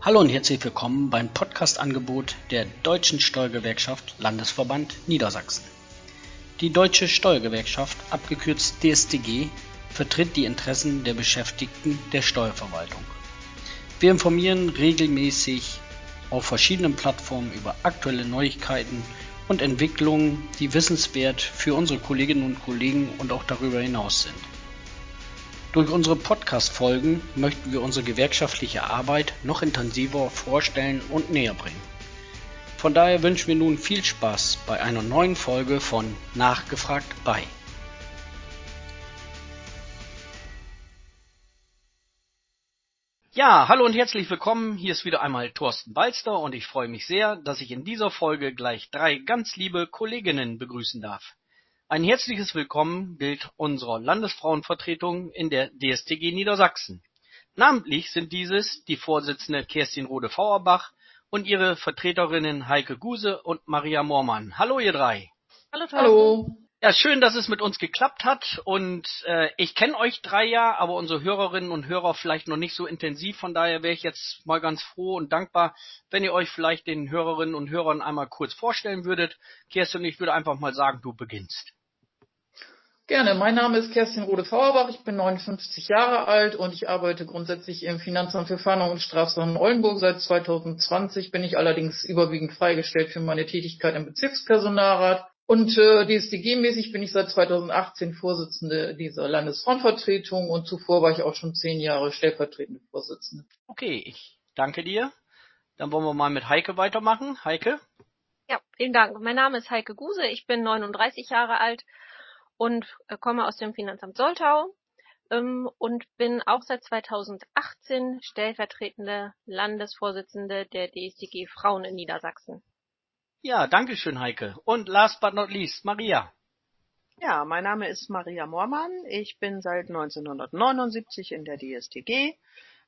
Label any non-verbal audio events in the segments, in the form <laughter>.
Hallo und herzlich willkommen beim Podcast-Angebot der Deutschen Steuergewerkschaft Landesverband Niedersachsen. Die Deutsche Steuergewerkschaft, abgekürzt DSTG, vertritt die Interessen der Beschäftigten der Steuerverwaltung. Wir informieren regelmäßig auf verschiedenen Plattformen über aktuelle Neuigkeiten und Entwicklungen, die wissenswert für unsere Kolleginnen und Kollegen und auch darüber hinaus sind. Durch unsere Podcast-Folgen möchten wir unsere gewerkschaftliche Arbeit noch intensiver vorstellen und näher bringen. Von daher wünschen wir nun viel Spaß bei einer neuen Folge von Nachgefragt bei. Ja, hallo und herzlich willkommen. Hier ist wieder einmal Thorsten Balster und ich freue mich sehr, dass ich in dieser Folge gleich drei ganz liebe Kolleginnen begrüßen darf. Ein herzliches Willkommen gilt unserer Landesfrauenvertretung in der DSTG Niedersachsen. Namentlich sind dieses die Vorsitzende Kerstin Rode-Fauerbach und ihre Vertreterinnen Heike Guse und Maria Moormann. Hallo ihr drei. Hallo. Hallo. Ja, schön, dass es mit uns geklappt hat. Und äh, ich kenne euch drei ja, aber unsere Hörerinnen und Hörer vielleicht noch nicht so intensiv. Von daher wäre ich jetzt mal ganz froh und dankbar, wenn ihr euch vielleicht den Hörerinnen und Hörern einmal kurz vorstellen würdet. Kerstin, ich würde einfach mal sagen, du beginnst. Gerne. Mein Name ist Kerstin Rode-Fauerbach. Ich bin 59 Jahre alt und ich arbeite grundsätzlich im Finanzamt für Fahndung und Strafsachen Oldenburg. Seit 2020 bin ich allerdings überwiegend freigestellt für meine Tätigkeit im Bezirkspersonalrat. Und äh, DSDG-mäßig bin ich seit 2018 Vorsitzende dieser Landesfrauenvertretung und zuvor war ich auch schon zehn Jahre stellvertretende Vorsitzende. Okay, ich danke dir. Dann wollen wir mal mit Heike weitermachen. Heike? Ja, vielen Dank. Mein Name ist Heike Guse. Ich bin 39 Jahre alt und äh, komme aus dem Finanzamt Soltau ähm, und bin auch seit 2018 stellvertretende Landesvorsitzende der DSDG Frauen in Niedersachsen. Ja, danke schön, Heike. Und last but not least, Maria. Ja, mein Name ist Maria Moormann. Ich bin seit 1979 in der DSTG.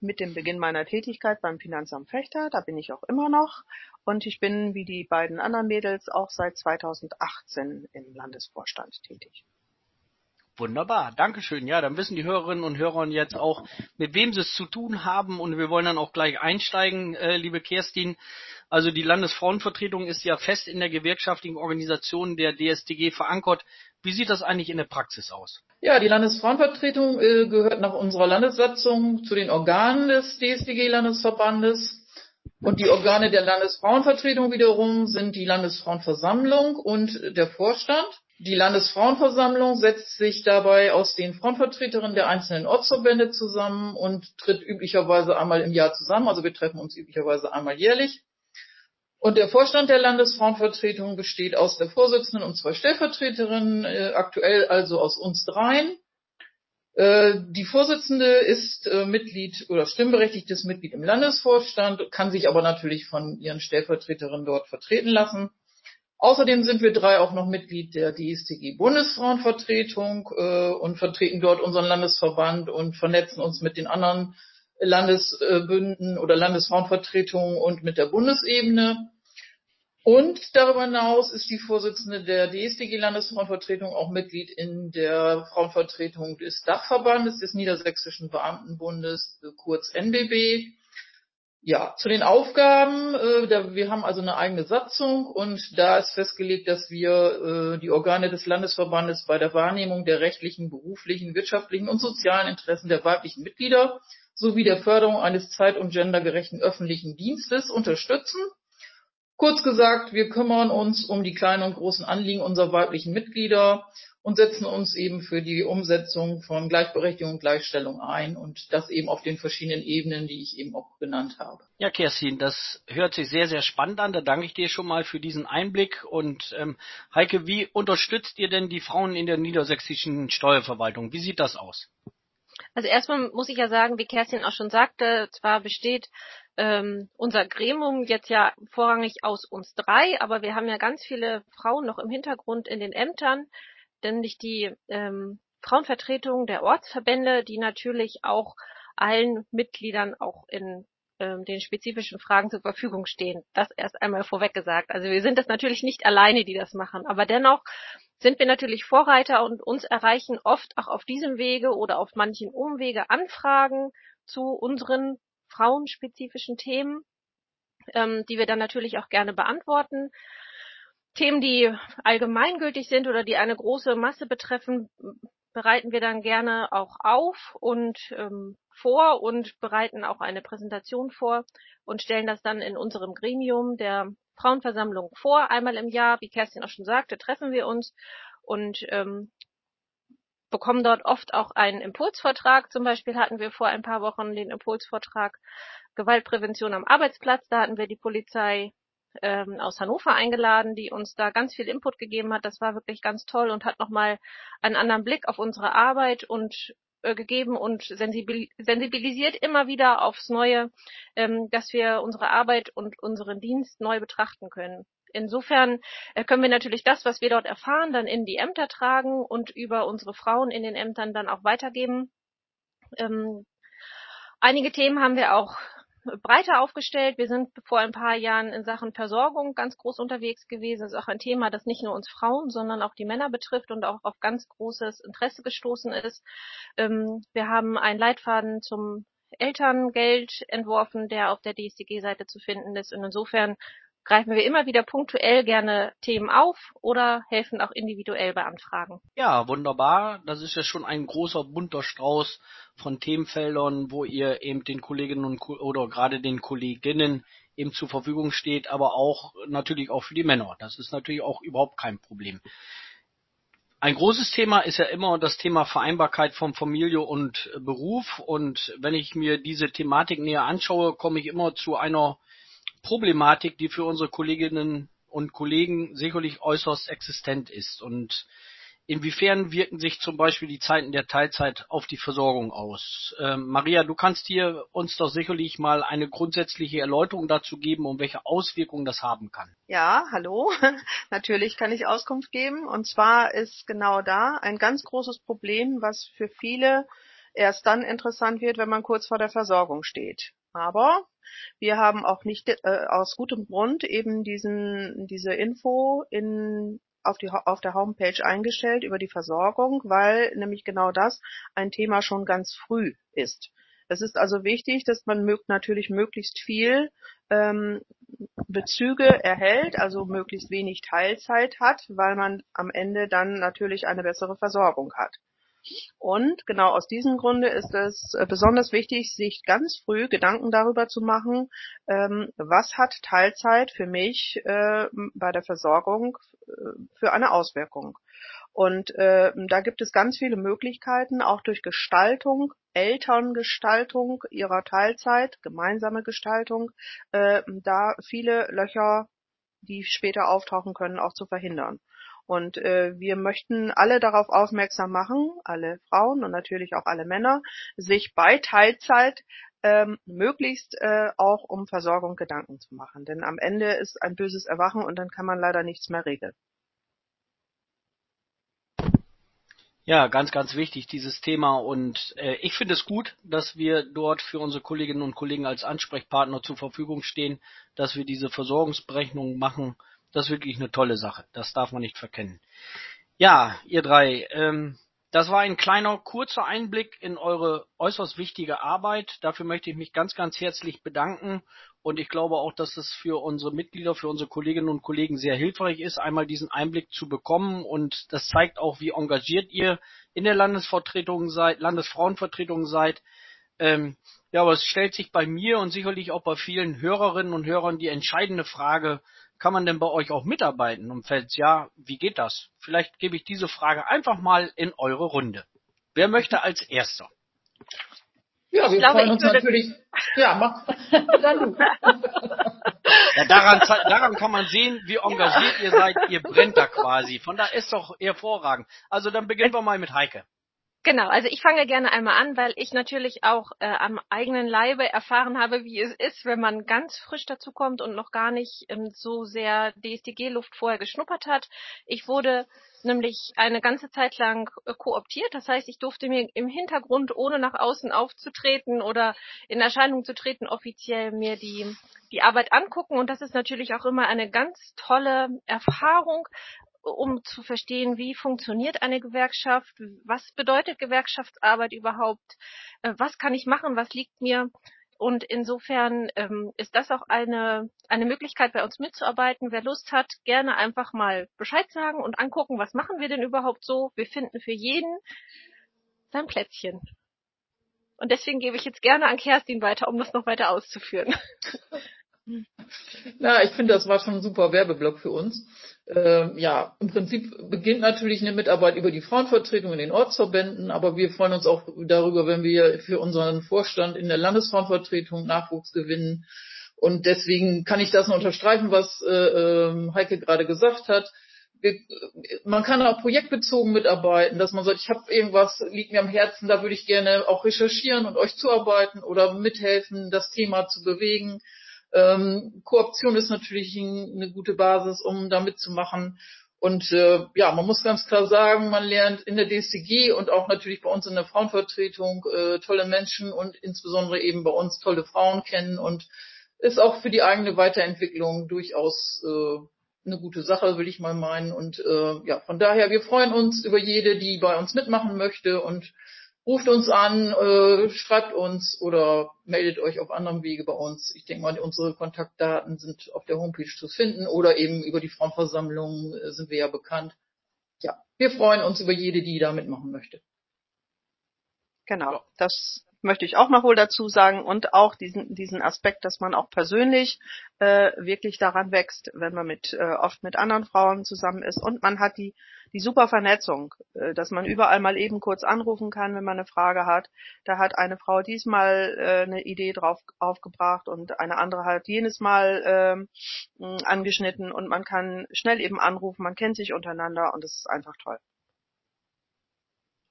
Mit dem Beginn meiner Tätigkeit beim Finanzamt Fechter, da bin ich auch immer noch. Und ich bin wie die beiden anderen Mädels auch seit 2018 im Landesvorstand tätig. Wunderbar, Dankeschön. Ja, dann wissen die Hörerinnen und Hörer jetzt auch, mit wem sie es zu tun haben und wir wollen dann auch gleich einsteigen, äh, liebe Kerstin. Also die Landesfrauenvertretung ist ja fest in der gewerkschaftlichen Organisation der DSTG verankert. Wie sieht das eigentlich in der Praxis aus? Ja, die Landesfrauenvertretung äh, gehört nach unserer Landessatzung zu den Organen des DSTG-Landesverbandes. Und die Organe der Landesfrauenvertretung wiederum sind die Landesfrauenversammlung und der Vorstand. Die Landesfrauenversammlung setzt sich dabei aus den Frauenvertreterinnen der einzelnen Ortsverbände zusammen und tritt üblicherweise einmal im Jahr zusammen. Also wir treffen uns üblicherweise einmal jährlich. Und der Vorstand der Landesfrauenvertretung besteht aus der Vorsitzenden und zwei Stellvertreterinnen, äh, aktuell also aus uns dreien. Äh, die Vorsitzende ist äh, Mitglied oder stimmberechtigtes Mitglied im Landesvorstand, kann sich aber natürlich von ihren Stellvertreterinnen dort vertreten lassen. Außerdem sind wir drei auch noch Mitglied der DSTG Bundesfrauenvertretung äh, und vertreten dort unseren Landesverband und vernetzen uns mit den anderen Landesbünden oder Landesfrauenvertretungen und mit der Bundesebene. Und darüber hinaus ist die Vorsitzende der DSTG Landesfrauenvertretung auch Mitglied in der Frauenvertretung des Dachverbandes des Niedersächsischen Beamtenbundes, kurz NBB. Ja, zu den Aufgaben. Äh, da, wir haben also eine eigene Satzung und da ist festgelegt, dass wir äh, die Organe des Landesverbandes bei der Wahrnehmung der rechtlichen, beruflichen, wirtschaftlichen und sozialen Interessen der weiblichen Mitglieder sowie der Förderung eines zeit- und gendergerechten öffentlichen Dienstes unterstützen. Kurz gesagt, wir kümmern uns um die kleinen und großen Anliegen unserer weiblichen Mitglieder und setzen uns eben für die Umsetzung von Gleichberechtigung und Gleichstellung ein und das eben auf den verschiedenen Ebenen, die ich eben auch genannt habe. Ja, Kerstin, das hört sich sehr, sehr spannend an. Da danke ich dir schon mal für diesen Einblick. Und ähm, Heike, wie unterstützt ihr denn die Frauen in der niedersächsischen Steuerverwaltung? Wie sieht das aus? Also erstmal muss ich ja sagen, wie Kerstin auch schon sagte, zwar besteht ähm, unser Gremium jetzt ja vorrangig aus uns drei, aber wir haben ja ganz viele Frauen noch im Hintergrund in den Ämtern, nämlich die ähm, Frauenvertretung der Ortsverbände, die natürlich auch allen Mitgliedern auch in ähm, den spezifischen Fragen zur Verfügung stehen. Das erst einmal vorweg gesagt. Also wir sind das natürlich nicht alleine, die das machen, aber dennoch sind wir natürlich Vorreiter und uns erreichen oft auch auf diesem Wege oder auf manchen Umwege Anfragen zu unseren frauenspezifischen Themen, ähm, die wir dann natürlich auch gerne beantworten. Themen, die allgemeingültig sind oder die eine große Masse betreffen, bereiten wir dann gerne auch auf und ähm, vor und bereiten auch eine Präsentation vor und stellen das dann in unserem Gremium der Frauenversammlung vor. Einmal im Jahr, wie Kerstin auch schon sagte, treffen wir uns und ähm, bekommen dort oft auch einen Impulsvortrag. Zum Beispiel hatten wir vor ein paar Wochen den Impulsvortrag Gewaltprävention am Arbeitsplatz. Da hatten wir die Polizei ähm, aus Hannover eingeladen, die uns da ganz viel Input gegeben hat. Das war wirklich ganz toll und hat nochmal einen anderen Blick auf unsere Arbeit und äh, gegeben und sensibilisiert immer wieder aufs Neue, ähm, dass wir unsere Arbeit und unseren Dienst neu betrachten können. Insofern äh, können wir natürlich das, was wir dort erfahren, dann in die Ämter tragen und über unsere Frauen in den Ämtern dann auch weitergeben. Ähm, einige Themen haben wir auch breiter aufgestellt. Wir sind vor ein paar Jahren in Sachen Versorgung ganz groß unterwegs gewesen. Das ist auch ein Thema, das nicht nur uns Frauen, sondern auch die Männer betrifft und auch auf ganz großes Interesse gestoßen ist. Ähm, wir haben einen Leitfaden zum Elterngeld entworfen, der auf der DSDG-Seite zu finden ist. Und insofern greifen wir immer wieder punktuell gerne Themen auf oder helfen auch individuell bei Anfragen. Ja, wunderbar. Das ist ja schon ein großer bunter Strauß von Themenfeldern, wo ihr eben den Kolleginnen und oder gerade den Kolleginnen eben zur Verfügung steht, aber auch natürlich auch für die Männer. Das ist natürlich auch überhaupt kein Problem. Ein großes Thema ist ja immer das Thema Vereinbarkeit von Familie und Beruf. Und wenn ich mir diese Thematik näher anschaue, komme ich immer zu einer Problematik, die für unsere Kolleginnen und Kollegen sicherlich äußerst existent ist. Und inwiefern wirken sich zum Beispiel die Zeiten der Teilzeit auf die Versorgung aus? Ähm, Maria, du kannst hier uns doch sicherlich mal eine grundsätzliche Erläuterung dazu geben, um welche Auswirkungen das haben kann. Ja, hallo. <laughs> Natürlich kann ich Auskunft geben. Und zwar ist genau da ein ganz großes Problem, was für viele erst dann interessant wird, wenn man kurz vor der Versorgung steht. Aber wir haben auch nicht äh, aus gutem Grund eben diesen, diese Info in, auf, die, auf der Homepage eingestellt über die Versorgung, weil nämlich genau das ein Thema schon ganz früh ist. Es ist also wichtig, dass man mög natürlich möglichst viel ähm, Bezüge erhält, also möglichst wenig Teilzeit hat, weil man am Ende dann natürlich eine bessere Versorgung hat. Und genau aus diesem Grunde ist es äh, besonders wichtig, sich ganz früh Gedanken darüber zu machen, ähm, was hat Teilzeit für mich äh, bei der Versorgung äh, für eine Auswirkung. Und äh, da gibt es ganz viele Möglichkeiten, auch durch Gestaltung, Elterngestaltung ihrer Teilzeit, gemeinsame Gestaltung, äh, da viele Löcher, die später auftauchen können, auch zu verhindern. Und äh, wir möchten alle darauf aufmerksam machen, alle Frauen und natürlich auch alle Männer, sich bei Teilzeit ähm, möglichst äh, auch um Versorgung Gedanken zu machen. Denn am Ende ist ein böses Erwachen und dann kann man leider nichts mehr regeln. Ja, ganz, ganz wichtig, dieses Thema. Und äh, ich finde es gut, dass wir dort für unsere Kolleginnen und Kollegen als Ansprechpartner zur Verfügung stehen, dass wir diese Versorgungsberechnungen machen das ist wirklich eine tolle Sache. Das darf man nicht verkennen. Ja, ihr drei, ähm, das war ein kleiner, kurzer Einblick in eure äußerst wichtige Arbeit. Dafür möchte ich mich ganz, ganz herzlich bedanken. Und ich glaube auch, dass es für unsere Mitglieder, für unsere Kolleginnen und Kollegen sehr hilfreich ist, einmal diesen Einblick zu bekommen. Und das zeigt auch, wie engagiert ihr in der Landesvertretung seid, Landesfrauenvertretung seid. Ähm, ja, aber es stellt sich bei mir und sicherlich auch bei vielen Hörerinnen und Hörern die entscheidende Frage, kann man denn bei euch auch mitarbeiten? Und falls ja, wie geht das? Vielleicht gebe ich diese Frage einfach mal in eure Runde. Wer möchte als Erster? Ja, wir glaube, freuen uns natürlich. Ja, mach. <laughs> Dann du. Ja, daran, daran kann man sehen, wie engagiert ihr seid. Ihr brennt da quasi. Von da ist doch hervorragend. Also dann beginnen wir mal mit Heike. Genau, also ich fange gerne einmal an, weil ich natürlich auch äh, am eigenen Leibe erfahren habe, wie es ist, wenn man ganz frisch dazukommt und noch gar nicht ähm, so sehr DSDG-Luft vorher geschnuppert hat. Ich wurde nämlich eine ganze Zeit lang äh, kooptiert. Das heißt, ich durfte mir im Hintergrund, ohne nach außen aufzutreten oder in Erscheinung zu treten, offiziell mir die, die Arbeit angucken. Und das ist natürlich auch immer eine ganz tolle Erfahrung, um zu verstehen, wie funktioniert eine Gewerkschaft, was bedeutet Gewerkschaftsarbeit überhaupt, äh, was kann ich machen, was liegt mir. Und insofern ähm, ist das auch eine, eine Möglichkeit, bei uns mitzuarbeiten. Wer Lust hat, gerne einfach mal Bescheid sagen und angucken, was machen wir denn überhaupt so. Wir finden für jeden sein Plätzchen. Und deswegen gebe ich jetzt gerne an Kerstin weiter, um das noch weiter auszuführen. <laughs> Na, ich finde, das war schon ein super Werbeblock für uns. Ähm, ja, im Prinzip beginnt natürlich eine Mitarbeit über die Frauenvertretung in den Ortsverbänden, aber wir freuen uns auch darüber, wenn wir für unseren Vorstand in der Landesfrauenvertretung Nachwuchs gewinnen. Und deswegen kann ich das nur unterstreichen, was äh, ähm, Heike gerade gesagt hat. Wir, man kann auch projektbezogen mitarbeiten, dass man sagt, ich habe irgendwas, liegt mir am Herzen, da würde ich gerne auch recherchieren und euch zuarbeiten oder mithelfen, das Thema zu bewegen. Ähm, Kooption ist natürlich ein, eine gute Basis, um da mitzumachen. Und äh, ja, man muss ganz klar sagen, man lernt in der DSTG und auch natürlich bei uns in der Frauenvertretung äh, tolle Menschen und insbesondere eben bei uns tolle Frauen kennen und ist auch für die eigene Weiterentwicklung durchaus äh, eine gute Sache, will ich mal meinen. Und äh, ja, von daher, wir freuen uns über jede, die bei uns mitmachen möchte und ruft uns an, äh, schreibt uns oder meldet euch auf anderem Wege bei uns. Ich denke mal, unsere Kontaktdaten sind auf der Homepage zu finden oder eben über die Frauenversammlung äh, sind wir ja bekannt. Ja, wir freuen uns über jede, die da mitmachen möchte. Genau, das möchte ich auch noch wohl dazu sagen und auch diesen diesen Aspekt, dass man auch persönlich äh, wirklich daran wächst, wenn man mit äh, oft mit anderen Frauen zusammen ist und man hat die die super Vernetzung, äh, dass man überall mal eben kurz anrufen kann, wenn man eine Frage hat. Da hat eine Frau diesmal äh, eine Idee drauf aufgebracht und eine andere hat jenes Mal äh, angeschnitten und man kann schnell eben anrufen, man kennt sich untereinander und es ist einfach toll.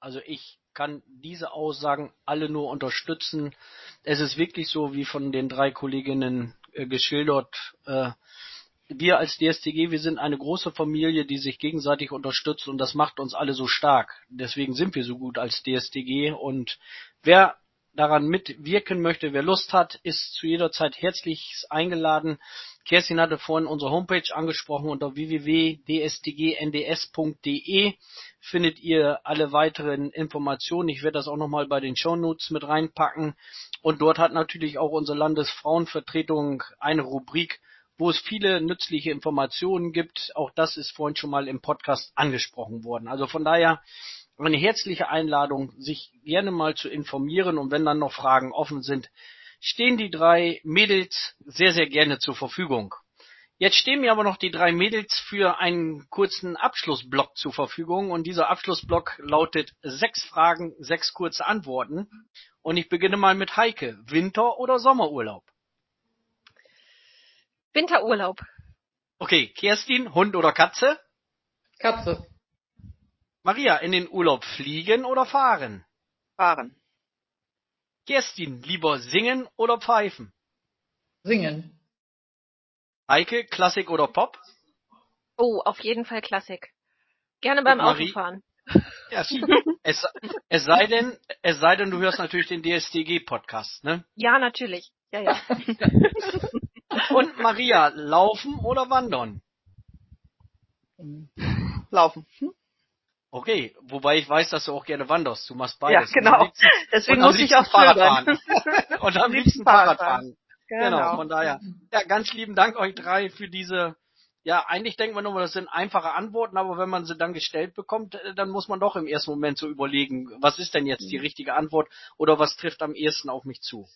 Also ich kann diese Aussagen alle nur unterstützen. Es ist wirklich so, wie von den drei Kolleginnen äh, geschildert. Äh, wir als DSTG, wir sind eine große Familie, die sich gegenseitig unterstützt und das macht uns alle so stark. Deswegen sind wir so gut als DSTG und wer daran mitwirken möchte, wer Lust hat, ist zu jeder Zeit herzlich eingeladen. Kerstin hatte vorhin unsere Homepage angesprochen unter www.dstgnds.de findet ihr alle weiteren Informationen. Ich werde das auch nochmal bei den Shownotes mit reinpacken. Und dort hat natürlich auch unsere Landesfrauenvertretung eine Rubrik, wo es viele nützliche Informationen gibt. Auch das ist vorhin schon mal im Podcast angesprochen worden. Also von daher eine herzliche Einladung, sich gerne mal zu informieren und wenn dann noch Fragen offen sind, stehen die drei Mädels sehr, sehr gerne zur Verfügung. Jetzt stehen mir aber noch die drei Mädels für einen kurzen Abschlussblock zur Verfügung und dieser Abschlussblock lautet sechs Fragen, sechs kurze Antworten. Und ich beginne mal mit Heike. Winter- oder Sommerurlaub? Winterurlaub. Okay, Kerstin, Hund oder Katze? Katze. Maria, in den Urlaub fliegen oder fahren? Fahren. Kerstin, lieber singen oder pfeifen? Singen. Eike, Klassik oder Pop? Oh, auf jeden Fall Klassik. Gerne beim? Autofahren. Ja, <laughs> es, es sei denn, es sei denn, du hörst natürlich den DSDG-Podcast, ne? Ja, natürlich. Ja, ja. <laughs> Und Maria, laufen oder wandern? Laufen. Hm? Okay, wobei ich weiß, dass du auch gerne wanderst. Du machst beides. Ja, genau. Liebsten- <laughs> Deswegen muss ich auch Fahrrad fahren. und am <laughs> liebsten Fahrrad fahren. Genau. von daher. Ja, ganz lieben Dank euch drei für diese, ja, eigentlich denkt man nur, das sind einfache Antworten, aber wenn man sie dann gestellt bekommt, äh, dann muss man doch im ersten Moment so überlegen, was ist denn jetzt die richtige Antwort oder was trifft am ehesten auf mich zu.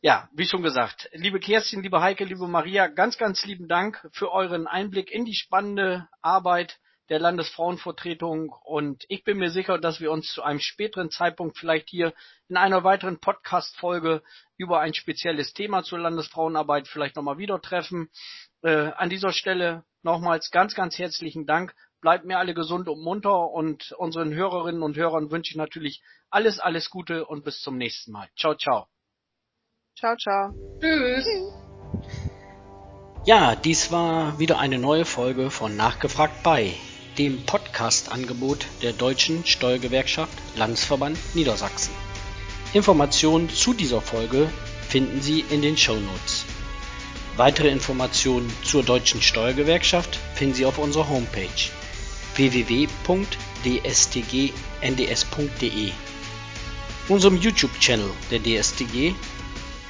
Ja, wie schon gesagt, liebe Kerstin, liebe Heike, liebe Maria, ganz, ganz lieben Dank für euren Einblick in die spannende Arbeit der Landesfrauenvertretung und ich bin mir sicher, dass wir uns zu einem späteren Zeitpunkt vielleicht hier in einer weiteren Podcast-Folge über ein spezielles Thema zur Landesfrauenarbeit vielleicht nochmal wieder treffen. Äh, an dieser Stelle nochmals ganz, ganz herzlichen Dank. Bleibt mir alle gesund und munter und unseren Hörerinnen und Hörern wünsche ich natürlich alles, alles Gute und bis zum nächsten Mal. Ciao, ciao. Ciao, ciao. Tschüss. Ja, dies war wieder eine neue Folge von Nachgefragt bei, dem Podcast-Angebot der Deutschen Steuergewerkschaft Landesverband Niedersachsen. Informationen zu dieser Folge finden Sie in den Shownotes. Weitere Informationen zur Deutschen Steuergewerkschaft finden Sie auf unserer Homepage www.dstgnds.de, unserem YouTube-Channel der DSTG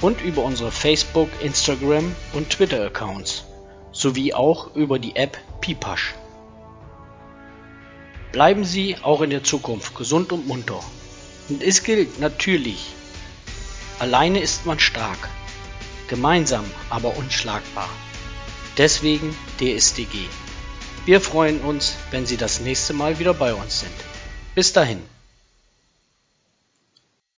und über unsere Facebook, Instagram und Twitter-Accounts sowie auch über die App Pipasch. Bleiben Sie auch in der Zukunft gesund und munter. Und es gilt natürlich, alleine ist man stark, gemeinsam aber unschlagbar. Deswegen DSDG. Wir freuen uns, wenn Sie das nächste Mal wieder bei uns sind. Bis dahin.